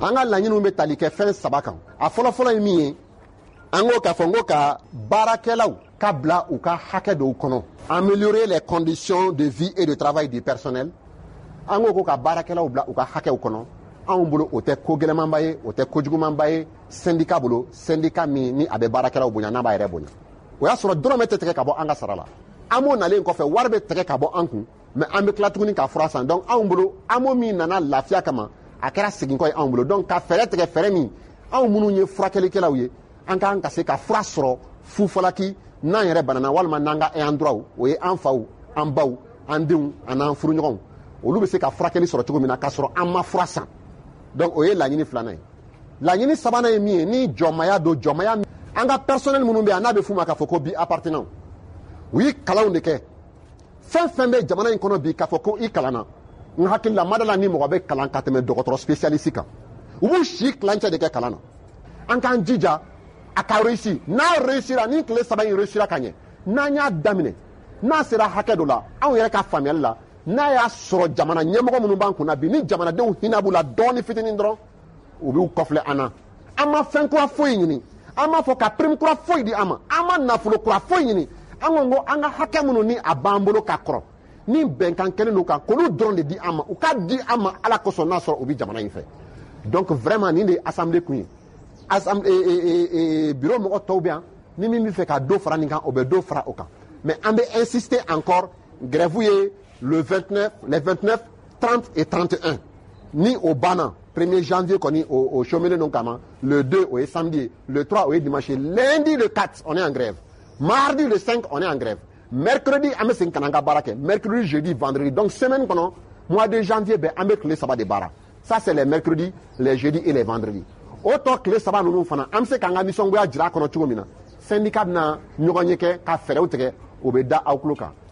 an ka laɲiniw bɛ tali kɛ fɛn saba kan a fɔlɔfɔlɔ ye min ye an k'o k'a fɔ n ko ka baarakɛlaw ka bila u ka hakɛ dɔw kɔnɔ améliorer les conditions de vie et de travail du personnel an k'o ko ka baarakɛlaw bila u ka hakɛw kɔnɔ anw bolo o tɛ ko gɛlɛmanba ye o tɛ ko jugumanba ye sendika bolo sendika min ni a bɛ baarakɛlaw bonya n'a b'a yɛrɛ bonya o y'a sɔrɔ dɔrɔmɛ tɛ tigɛ ka bɔ an ka sara la an b'o nalen kɔfɛ wari bɛ tigɛ ka bɔ an kun mɛ an bɛ tila tuguni ka fura san donc anw bolo amo min nana lafiya kama a kɛra seginkɔ ye anw bolo donc ka fɛɛrɛ tigɛ fɛɛrɛ min anw minnu ye furakɛlikɛlaw ye an k'an ka se ka fura sɔrɔ fufalaki n'an yɛrɛ banana walima n'an ka an duraw o ye an faw an baw an denw an'an furuɲɔgɔnw olu bɛ se ka furakɛli sɔrɔ cogo min na k'a sɔrɔ an ma fura san donc o ye laɲini filanan ye laɲini sabanan ye min ye ni jɔnmaya don jɔnmaya an ka personnel minnu bɛ yan n'a bɛ f'u ma k'a fɔ ko bi appartenant u ye kalanw de kɛ fɛn fɛn bɛ jamana in kɔnɔ bi k'a fɔ ko i kalanna n hakili la ma da la ni mɔgɔ bɛ kalan ka tɛmɛ dɔgɔtɔrɔ spécialiste kan u b'u si tilancɛ de kɛ kalan na an k'an jija a ka réussi n'a réussira ni tile saba in réussira ka ɲɛ n'an y'a daminɛ n'a sera hakɛ dɔ la anw yɛrɛ ka faamuyali la n'a y'a sɔrɔ jamana ɲɛmɔgɔ minnu b'an kunna bi ni jamanadenw hinɛ b'u la dɔɔni fitinin dɔrɔn u b'u kɔfilɛ an na an ma fɛn kura foyi ɲini an b'a fɔ ka prime kura foyi di an ma an ma nafolo kura foyi ɲini an ko ko an ka hakɛ minnu ni a b'an bolo ka kɔrɔ ni bɛnkan kɛlen don kan k'olu dɔrɔn de di an ma u ka di an ma ala kosɔn n'a sɔrɔ u bɛ jamana in fɛ donc vraiment nin de ye assemblée kun ye assemblée eh, eh, eh, bureau mɔgɔ tɔw bɛ yan ni min bɛ fɛ ka dɔ fara nin kan o bɛ dɔ fara o kan mais an bɛ insister encore grève ye le 29 les 29 30 et 31 ni o banna premier janvier kɔni o o chômelen don kama le 2 o ye samedi ye le 3 o ye dimanche ye lundi le 4 on est en grève mardi le 5 on est en grève mercredi an bɛ segin ka na an ka baara kɛ mercredi jeudi vendredi donc semaine kɔnɔ mois de janvier bɛɛ an bɛ tile saba de baara ça c'est les mercredis les jeudis et les vendredis o tɔ tile saba ninnu fana an bɛ se k'an ka nisɔngoya jira a kɔnɔ cogo min na syndicat bɛna ɲɔgɔn ye kɛ ka fɛɛrɛw tigɛ o bɛ da aw tulo kan